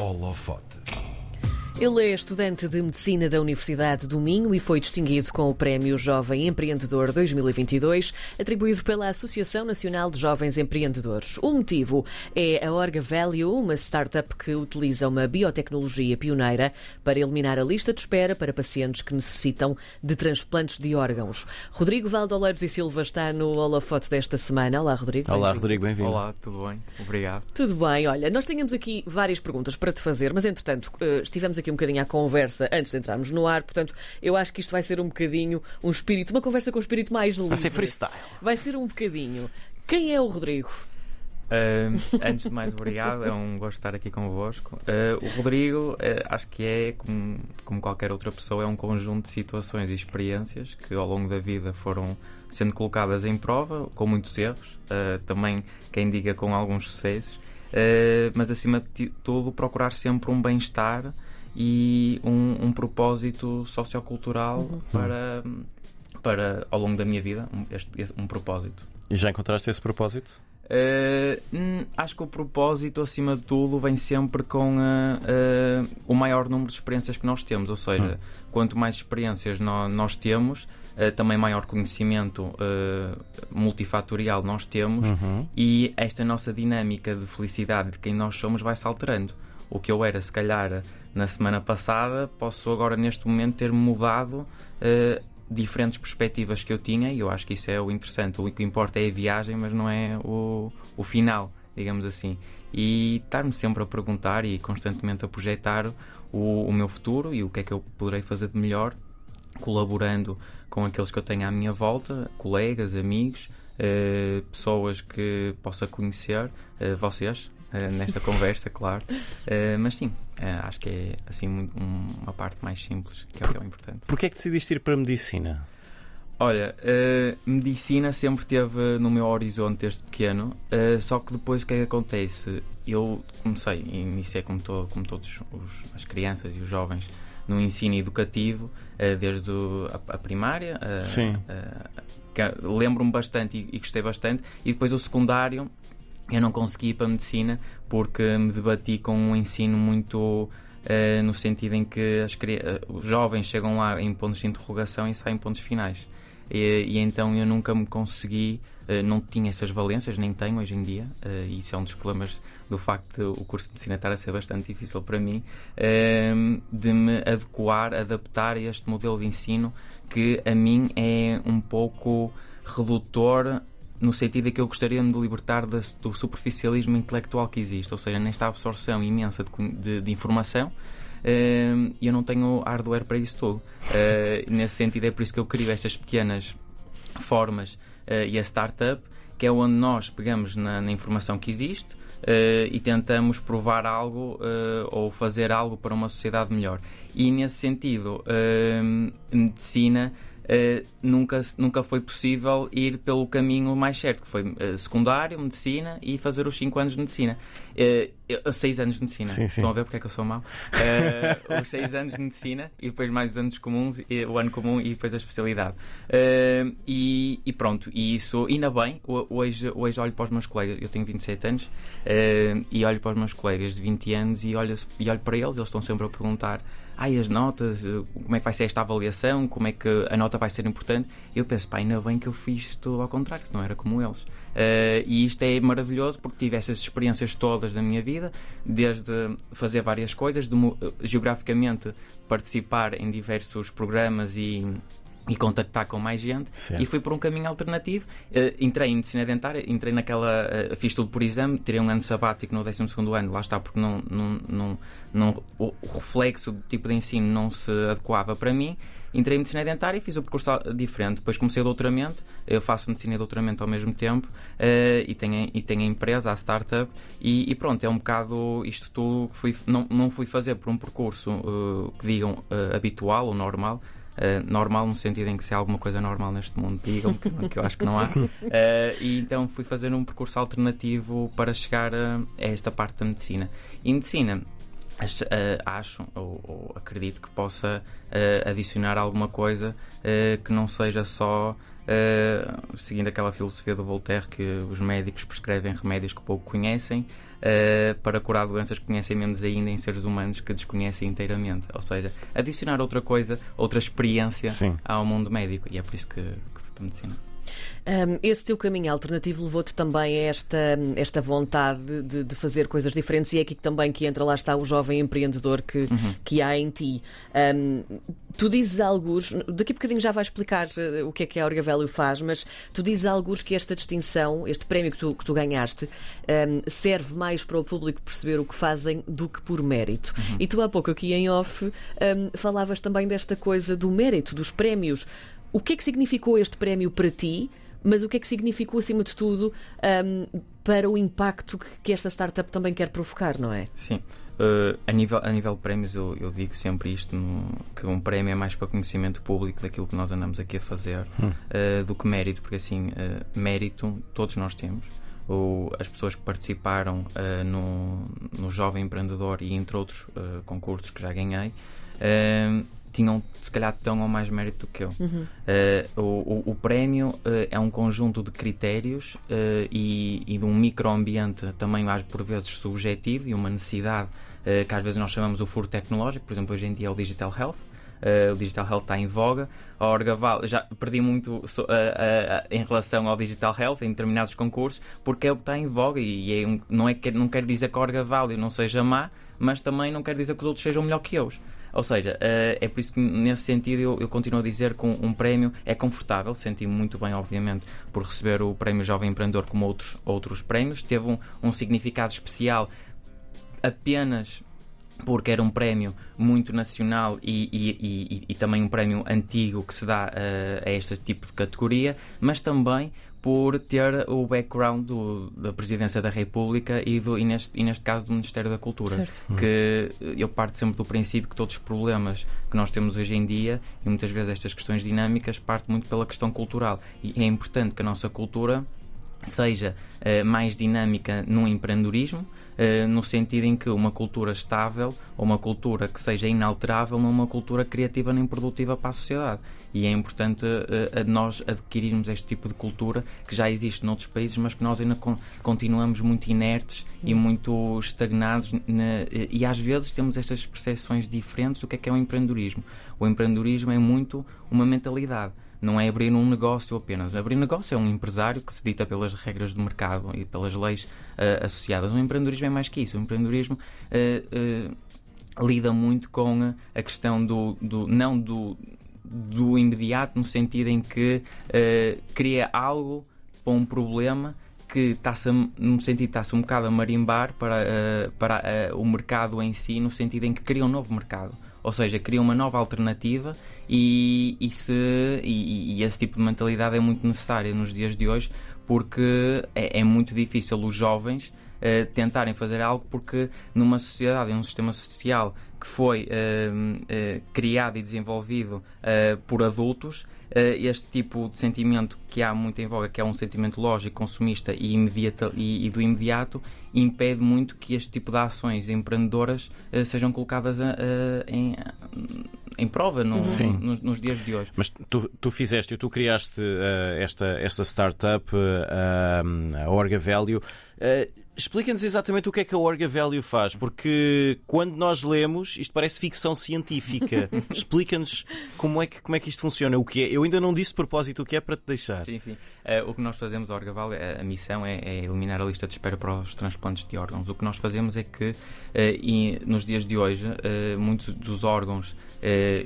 Holofote. Ele é estudante de Medicina da Universidade do Minho e foi distinguido com o Prémio Jovem Empreendedor 2022, atribuído pela Associação Nacional de Jovens Empreendedores. O motivo é a Orga Value, uma startup que utiliza uma biotecnologia pioneira para eliminar a lista de espera para pacientes que necessitam de transplantes de órgãos. Rodrigo Valdoleiros e Silva está no holofote desta semana. Olá, Rodrigo. Olá. Rodrigo, bem-vindo. Olá, tudo bem? Obrigado. Tudo bem, olha, nós tínhamos aqui várias perguntas para te fazer, mas entretanto eh, estivemos aqui um bocadinho à conversa antes de entrarmos no ar, portanto eu acho que isto vai ser um bocadinho um espírito, uma conversa com um espírito mais livre. Vai ser freestyle. Vai ser um bocadinho. Quem é o Rodrigo? Ahm, antes de mais, obrigado. É um gosto estar aqui convosco. Ah, o Rodrigo, ah, acho que é, como, como qualquer outra pessoa, é um conjunto de situações e experiências que ao longo da vida foram sendo colocadas em prova, com muitos erros, ah, também, quem diga, com alguns sucessos, mas acima de tudo, procurar sempre um bem-estar e um, um propósito sociocultural para, para, ao longo da minha vida, um, este- um propósito. E já encontraste esse propósito? Uh, hum, acho que o propósito, acima de tudo, vem sempre com uh, uh, o maior número de experiências que nós temos. Ou seja, quanto mais experiências nó- nós temos, uh, também maior conhecimento uh, multifatorial nós temos Uhum. e esta nossa dinâmica de felicidade de quem nós somos vai se alterando. O que eu era, se calhar, na semana passada, posso agora, neste momento, ter mudado eh, diferentes perspectivas que eu tinha e eu acho que isso é o interessante. O que importa é a viagem, mas não é o, o final, digamos assim. E estar-me sempre a perguntar e constantemente a projetar o, o meu futuro e o que é que eu poderei fazer de melhor colaborando com aqueles que eu tenho à minha volta, colegas, amigos, eh, pessoas que possa conhecer, eh, vocês, eh, nesta conversa, claro. Eh, mas sim, eh, acho que é assim um- uma parte mais simples, que é o que é o importante. Porquê é que decidiste ir para a medicina? Olha, medicina sempre teve no meu horizonte desde pequeno, só que depois o que é que acontece? Eu comecei, iniciei como, to, como todos os, as crianças e os jovens no ensino educativo, desde a, primária. Sim. Lembro-me bastante e gostei bastante, e depois o secundário eu não consegui ir para a medicina porque me debati com um ensino muito. eh, no sentido em que as eh, os jovens chegam lá em pontos de interrogação e saem em pontos finais. E, e então eu nunca me consegui, eh, não tinha essas valências, nem tenho hoje em dia, e isso é um dos problemas do facto de o curso de medicina estar a ser bastante difícil para mim, eh, de me adequar, adaptar a este modelo de ensino que a mim é um pouco redutor no sentido em que eu gostaria de me libertar do superficialismo intelectual que existe, ou seja, nesta absorção imensa de, de- de informação. E eu não tenho hardware para isso tudo. Eh, nesse sentido, é por isso que eu crio estas pequenas formas eh, e a startup, que é onde nós pegamos na, na informação que existe eh, e tentamos provar algo ou fazer algo para uma sociedade melhor. E nesse sentido, eh, medicina. Eh, nunca, nunca foi possível ir pelo caminho mais certo, que foi eh, secundário, medicina e fazer os 5 anos de medicina. Eh, 6 anos de medicina. Sim, sim. Estão a ver porque é que eu sou mau? Eh, os 6 anos de medicina e depois mais os anos comuns, e, o ano comum e depois a especialidade. Eh, e, e pronto, e isso, ainda bem, ho- hoje, hoje olho para os meus colegas, eu tenho 27 anos, eh, e olho para os meus colegas de 20 anos e olho, e olho para eles, eles estão sempre a perguntar ai, as notas, como é que vai ser esta avaliação, como é que a nota vai ser importante. Eu penso, pá, ainda bem que eu fiz tudo ao contrário, senão era como eles. E isto é maravilhoso porque tive essas experiências todas da minha vida, desde fazer várias coisas, de, eh, geograficamente participar em diversos programas e, e contactar com mais gente Certo. e fui por um caminho alternativo. Eh, entrei em medicina dentária, entrei naquela. eh, fiz tudo por exame, tirei um ano sabático no 12 ano, lá está, porque não, não, não, não, o reflexo do tipo de ensino não se adequava para mim. Entrei em medicina dentária e fiz o percurso diferente. Depois comecei o doutoramento, eu faço medicina e doutoramento ao mesmo tempo eh, e, tenho, a- e tenho a empresa, a startup, e, e pronto, é um bocado isto tudo que fui, não, não fui fazer por um percurso eh, que digam eh, habitual ou normal. eh, normal no sentido em que se há alguma coisa normal neste mundo, digam que, que eu acho que não há. Eh, e então fui fazer um percurso alternativo para chegar a, a esta parte da medicina. E medicina, acho ou, ou acredito que possa eh, adicionar alguma coisa eh, que não seja só uh, seguindo aquela filosofia do Voltaire que os médicos prescrevem remédios que pouco conhecem uh, para curar doenças que conhecem menos ainda em seres humanos que desconhecem inteiramente. Ou seja, adicionar outra coisa, outra experiência Sim. ao mundo médico. E é por isso que, que fui para a medicina. Um, esse teu caminho alternativo levou-te também a esta, esta vontade de, de, fazer coisas diferentes e é aqui também que entra, lá está, o jovem empreendedor que, uhum. que há em ti. Um, tu dizes alguns, daqui a bocadinho já vais explicar uh, o que é que a Orga Value faz, mas tu dizes alguns que esta distinção, este prémio que tu, que tu ganhaste, um, serve mais para o público perceber o que fazem do que por mérito. Uhum. E tu há pouco aqui em off falavas também desta coisa do mérito, dos prémios. O que é que significou este prémio para ti? Mas o que é que significou, acima de tudo, um, para o impacto que esta startup também quer provocar, não é? Sim. Uh, a, nível, a nível de prémios, eu, eu digo sempre isto: no, que um prémio é mais para conhecimento público daquilo que nós andamos aqui a fazer hum. uh, do que mérito, porque assim, uh, mérito todos nós temos. Ou as pessoas que participaram no, no Jovem Empreendedor e entre outros concursos que já ganhei tinham se calhar tão ou mais mérito do que eu. Uhum. Uh, o, o, o, prémio uh, é um conjunto de critérios uh, e, e, de um microambiente também às por vezes subjetivo e uma necessidade que às vezes nós chamamos o furo tecnológico, por exemplo hoje em dia é o Digital Health. o Digital Health está em voga. A Orgaval, já perdi muito so, em relação ao Digital Health em determinados concursos, porque é o que está em voga e é um, não, é que, não quer dizer que a Orgaval não seja má, mas também não quer dizer que os outros sejam melhor que eu. Ou seja, uh, é por isso que nesse sentido eu, eu, continuo a dizer que um, um prémio é confortável, senti-me muito bem, obviamente, por receber o Prémio Jovem Empreendedor como outros, outros prémios. Teve um, um significado especial apenas porque era um prémio muito nacional e, e, e, e, também um prémio antigo que se dá uh, a este tipo de categoria, mas também por ter o background do, da Presidência da República e, do, e, neste, e neste caso do Ministério da Cultura. Certo. Que eu parto sempre do princípio que todos os problemas que nós temos hoje em dia, e muitas vezes estas questões dinâmicas, parte muito pela questão cultural. E é importante que a nossa cultura seja uh, mais dinâmica no empreendedorismo, uh, no sentido em que uma cultura estável ou uma cultura que seja inalterável não é uma cultura criativa nem produtiva para a sociedade. E é importante uh, nós adquirirmos este tipo de cultura que já existe noutros países, mas que nós ainda con continuamos muito inertes e muito estagnados. Na, e às vezes temos estas percepções diferentes do que é que é o empreendedorismo. O empreendedorismo é muito uma mentalidade não é abrir um negócio apenas. Abrir negócio é um empresário que se dita pelas regras do mercado e pelas leis uh, associadas. O empreendedorismo é mais que isso. O empreendedorismo uh, uh, lida muito com a questão do, do não do, do imediato, no sentido em que cria algo para um problema que está-se, no sentido está-se um bocado a marimbar para, para o mercado em si, no sentido em que cria um novo mercado ou seja, cria uma nova alternativa e, e, se, e, e esse tipo de mentalidade é muito necessária nos dias de hoje porque é, é muito difícil os jovens uh, tentarem fazer algo porque numa sociedade, em um sistema social que foi uh, uh, criado e desenvolvido por adultos, este tipo de sentimento que há muito em voga, que é um sentimento lógico, consumista e, imediato, e, e do imediato, impede muito que este tipo de ações empreendedoras uh, sejam colocadas uh, em, em prova no, no, nos, nos, dias de hoje. Mas tu, tu fizeste, tu criaste uh, esta, esta startup, a Orga Value. Explica-nos exatamente o que é que a Orga Value faz, porque quando nós lemos, isto parece ficção científica. Explica-nos como é, que, como é que isto funciona, o que é. Eu ainda não disse de propósito o que é para te deixar. Sim, sim. Uh, o que nós fazemos, a Orga Value, a, a missão é, é, eliminar a lista de espera para os transplantes de órgãos. O que nós fazemos é que, uh, e, nos dias de hoje, uh, muitos dos órgãos,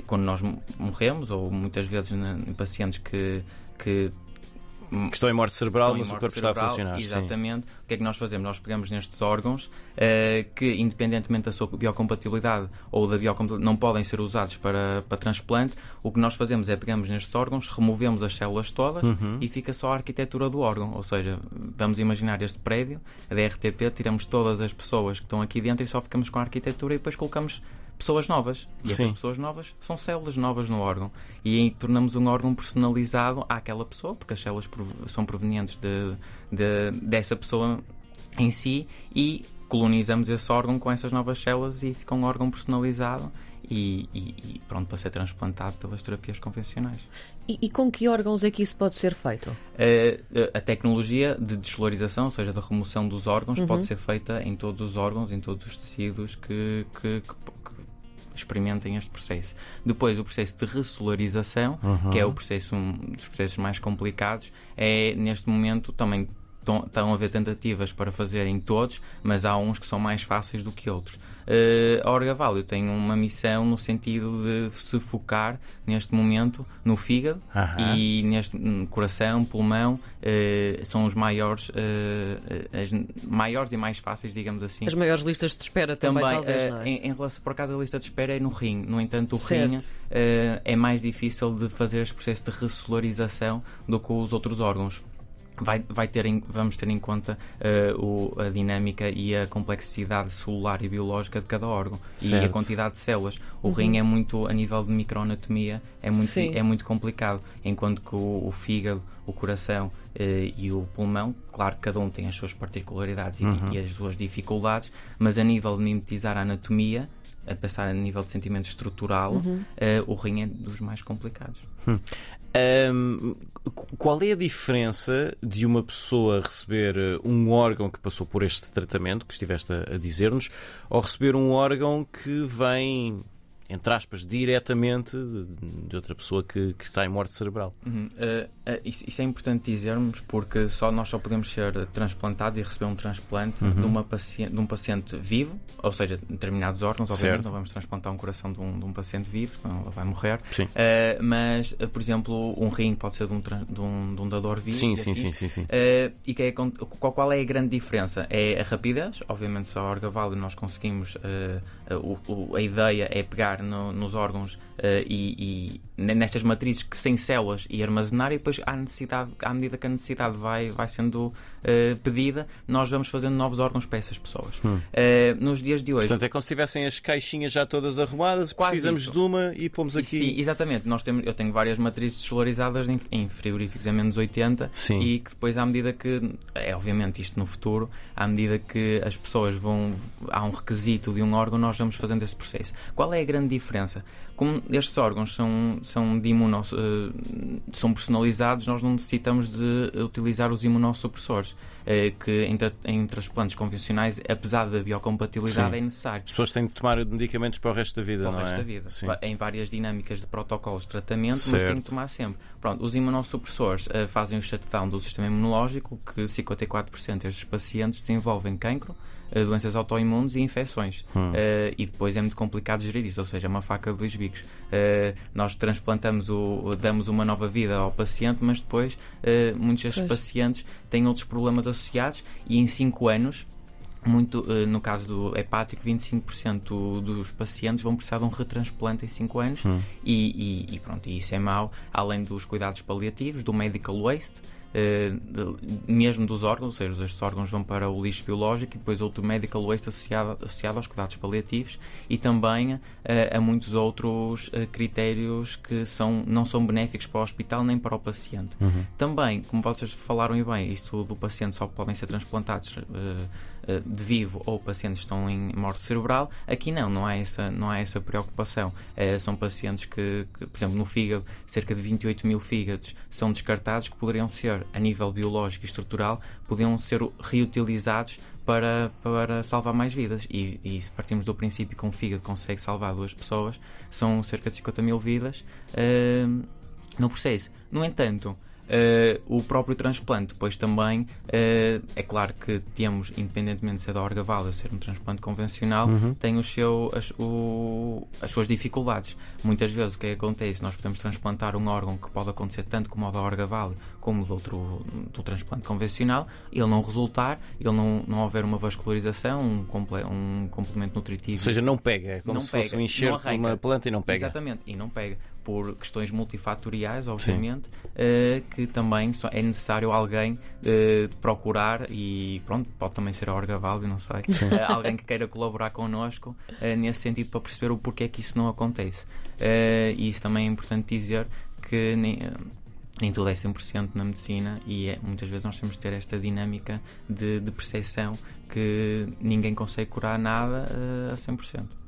quando nós morremos, ou muitas vezes em pacientes que que que estão em morte cerebral, mas o corpo cerebral, está a funcionar. Exatamente. Sim. O que é que nós fazemos? Nós pegamos nestes órgãos uh, que, independentemente da sua biocompatibilidade ou da biocompatibilidade, não podem ser usados para, para transplante. O que nós fazemos é pegamos nestes órgãos, removemos as células todas uhum. e fica só a arquitetura do órgão. Ou seja, vamos imaginar este prédio, a DRTP, tiramos todas as pessoas que estão aqui dentro e só ficamos com a arquitetura e depois colocamos pessoas novas. E essas pessoas novas são células novas no órgão. E aí tornamos um órgão personalizado àquela pessoa, porque as células são provenientes de, de, dessa pessoa em si e colonizamos esse órgão com essas novas células e fica um órgão personalizado e, e, e pronto para ser transplantado pelas terapias convencionais. E, e, com que órgãos é que isso pode ser feito? A, a tecnologia de desvalorização, ou seja, da remoção dos órgãos, uhum. pode ser feita em todos os órgãos, em todos os tecidos que, que, que, que experimentem este processo. Depois, o processo de ressolarização, uhum. que é o processo, um dos processos mais complicados, é neste momento também estão a haver tentativas para fazerem todos, mas há uns que são mais fáceis do que outros. Uh, a Orgavalio tem uma missão no sentido de se focar neste momento no fígado uh -huh. e neste coração, pulmão, uh, são os maiores, uh, as maiores e mais fáceis, digamos assim. As maiores listas de espera também, também talvez, não é? em, em, relação, por acaso a lista de espera é no rim, no entanto o certo. rim é mais difícil de fazer este processo de ressolarização do que os outros órgãos vai, vai ter em, vamos ter em conta uh, o, a dinâmica e a complexidade celular e biológica de cada órgão certo. e a quantidade de células. O uhum. rim é muito, a nível de microanatomia, é muito, é muito complicado, enquanto que o, o fígado, o coração uh, e o pulmão, claro que cada um tem as suas particularidades uhum. e, e as suas dificuldades, mas a nível de mimetizar a anatomia, a pensar a nível de sentimento estrutural, uhum. uh, o rim é dos mais complicados. Hum. Um, qual é a diferença de uma pessoa receber eh, um órgão que passou por este tratamento, que estiveste a, a dizer-nos, ou receber um órgão que vem entre aspas, diretamente de, outra pessoa que, que, está em morte cerebral. Uhum. Uh, uh, isso, isso, é importante dizermos porque só nós só podemos ser transplantados e receber um transplante uhum. de, uma paciente, de um paciente vivo, ou seja, determinados órgãos, obviamente certo. não vamos transplantar um coração de um, de um paciente vivo, senão ele vai morrer. Uh, mas, por exemplo, um rim pode ser de um, de um, de um dador vivo. Sim, sim, sim, sim, sim. e que é, qual, qual é a grande diferença? É a rapidez, obviamente só a Orgavalho nós conseguimos, o, o, a ideia é pegar no, nos órgãos uh, e, e, nestas matrizes que sem células e armazenar e depois à, necessidade, à medida que a necessidade vai, vai sendo uh, pedida, nós vamos fazendo novos órgãos para essas pessoas. Hum. Uh, nos dias de hoje. Portanto, é como se tivessem as caixinhas já todas arrumadas, Quase precisamos isso. de uma e pomos aqui. Sim, exatamente. Nós temos, eu tenho várias matrizes desvalorizadas em, em frigoríficos a menos 80 Sim. e que depois, à medida que. É obviamente isto no futuro, à medida que as pessoas vão. Há um requisito de um órgão, nós vamos fazendo esse processo. Qual é a grande diferença? Como estes órgãos são, são, de imuno, uh, são personalizados, nós não necessitamos de utilizar os imunossupressores, uh, que em, em, transplantes convencionais, apesar da biocompatibilidade, Sim. é necessário. As pessoas têm de tomar medicamentos para o resto da vida, para não o resto é? da vida. Sim. Em várias dinâmicas de protocolos de tratamento, certo. mas têm de tomar sempre. Pronto, os imunossupressores uh, fazem o shutdown do sistema imunológico, que 54% destes pacientes desenvolvem cancro, doenças autoimunes e infecções. Hum. E depois é muito complicado gerir isso, ou seja, é uma faca de dois Uh, nós transplantamos, o, damos uma nova vida ao paciente, mas depois uh, muitos destes pois. pacientes têm outros problemas associados e em 5 anos muito, no caso do hepático, 25% dos pacientes vão precisar de um retransplante em 5 anos hum. e, e, e, pronto, e isso é mau, além dos cuidados paliativos, do medical waste, eh, mesmo dos órgãos, ou seja, estes órgãos vão para o lixo biológico e depois outro medical waste associado, associado aos cuidados paliativos e também eh, a muitos outros eh, critérios que são, não são benéficos para o hospital nem para o paciente. Uhum. Também, como vocês falaram e bem, isto do paciente só podem ser transplantados eh, de vivo ou pacientes que estão em morte cerebral. Aqui não, não há essa, não há essa preocupação. É, são pacientes que, que, por exemplo, no fígado, cerca de 28 mil fígados são descartados que poderiam ser, a nível biológico e estrutural, podiam ser reutilizados para, para salvar mais vidas. E, e, se partimos do princípio que um fígado consegue salvar duas pessoas, são cerca de 50 mil vidas uh, no processo. No entanto, Uh, o próprio transplante, depois também uh, é claro que temos, independentemente de ser da orgavala ou ser um transplante convencional, uhum. tem o seu, as, o, as suas dificuldades. Muitas vezes o que, é que acontece? Nós podemos transplantar um órgão que pode acontecer tanto como o da orgavala como do outro do transplante convencional, ele não resultar, ele não, não houver uma vascularização, um, comple, um complemento nutritivo. Ou seja, não pega, é como não se pega, fosse um enxerto de uma planta e não pega. Exatamente, e não pega por questões multifatoriais, obviamente, uh, que também é necessário alguém uh, procurar e pronto, pode também ser a Orgaval, não sei, uh, alguém que queira colaborar connosco nesse sentido para perceber o porquê que isso não acontece. e isso também é importante dizer que nem tudo é 100% na medicina e é, muitas vezes nós temos de ter esta dinâmica de, de percepção que ninguém consegue curar nada a 100%.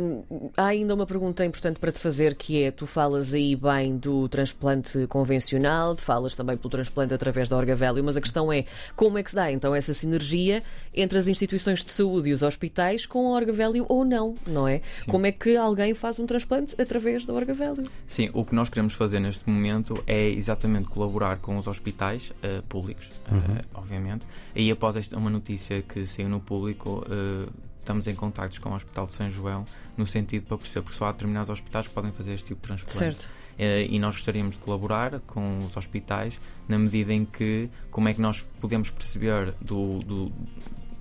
Um, há ainda uma pergunta importante para te fazer que é: tu falas aí bem do transplante convencional, falas também pelo transplante através da Orgavelio, mas a questão é como é que se dá então essa sinergia entre as instituições de saúde e os hospitais com a Orgavelio ou não, não é? Sim. Como é que alguém faz um transplante através da Orgavelio? Sim, o que nós queremos fazer neste momento é exatamente colaborar com os hospitais uh, públicos, uhum. uh, obviamente. E após esta, uma notícia que saiu no público, uh, estamos em contactos com o Hospital de São João, no sentido para perceber, porque só há determinados hospitais que podem fazer este tipo de transplante. Certo. Eh, e nós gostaríamos de colaborar com os hospitais na medida em que, como é que nós podemos perceber do, do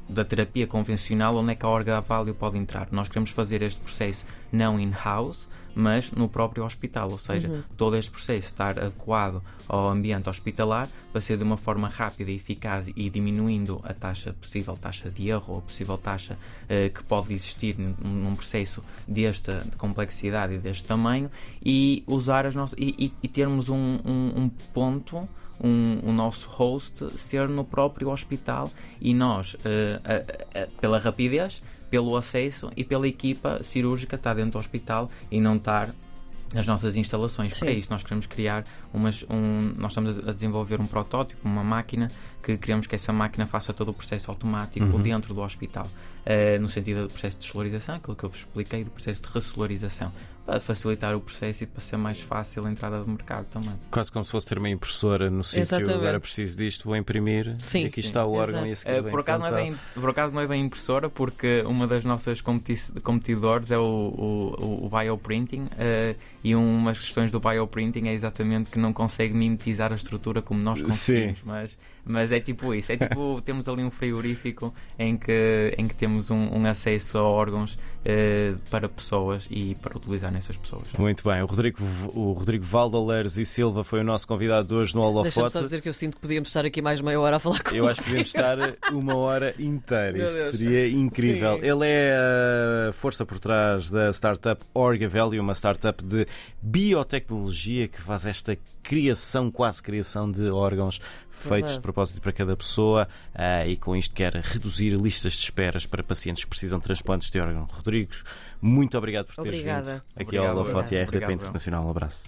da terapia convencional, onde é que a orga-aválio pode entrar. Nós queremos fazer este processo não in-house, mas no próprio hospital, ou seja, uhum. todo este processo estar adequado ao ambiente hospitalar para ser de uma forma rápida e eficaz e diminuindo a taxa, possível taxa de erro ou possível taxa uh, que pode existir num, num, processo desta complexidade e deste tamanho e usar as nossas e, e, e termos um, um, um ponto um, o nosso host ser no próprio hospital e nós, uh, uh, uh, pela rapidez, pelo acesso e pela equipa cirúrgica estar dentro do hospital e não estar nas nossas instalações. Sim. Para isso, nós queremos criar umas. Um, nós estamos a desenvolver um protótipo, uma máquina, que queremos que essa máquina faça todo o processo automático uhum. dentro do hospital. Uh, no sentido do processo de solarização, aquilo que eu vos expliquei, do processo de ressolarização para facilitar o processo e para ser mais fácil a entrada do mercado também. Quase como se fosse ter uma impressora no sítio, agora preciso disto, vou imprimir sim, e aqui sim, está o órgão e uh, por, acaso não é bem, por acaso não é bem impressora, porque uma das nossas competidores é o, o, o bioprinting uh, e umas questões do bioprinting é exatamente que não consegue mimetizar a estrutura como nós conseguimos, mas mas é tipo isso. É tipo, temos ali um frigorífico em que, em que temos um, um acesso a órgãos eh, para pessoas e para utilizar nessas pessoas. Muito bem. O Rodrigo, o Rodrigo Valdoleres e Silva foi o nosso convidado hoje no Holofote. Deixa-me só dizer que eu sinto que podíamos estar aqui mais meia hora a falar com Eu acho que podíamos estar uma hora inteira. Isto seria incrível. Sim. Ele é a força por trás da startup Orgavelli, uma startup de biotecnologia que faz esta criação, quase criação de órgãos feitos de propósito para cada pessoa uh, e com isto quer reduzir listas de esperas para pacientes que precisam de transplantes de órgãos. Rodrigues, muito obrigado por teres Obrigada. vindo aqui obrigado, ao Holofote e à RDP Internacional. Um abraço.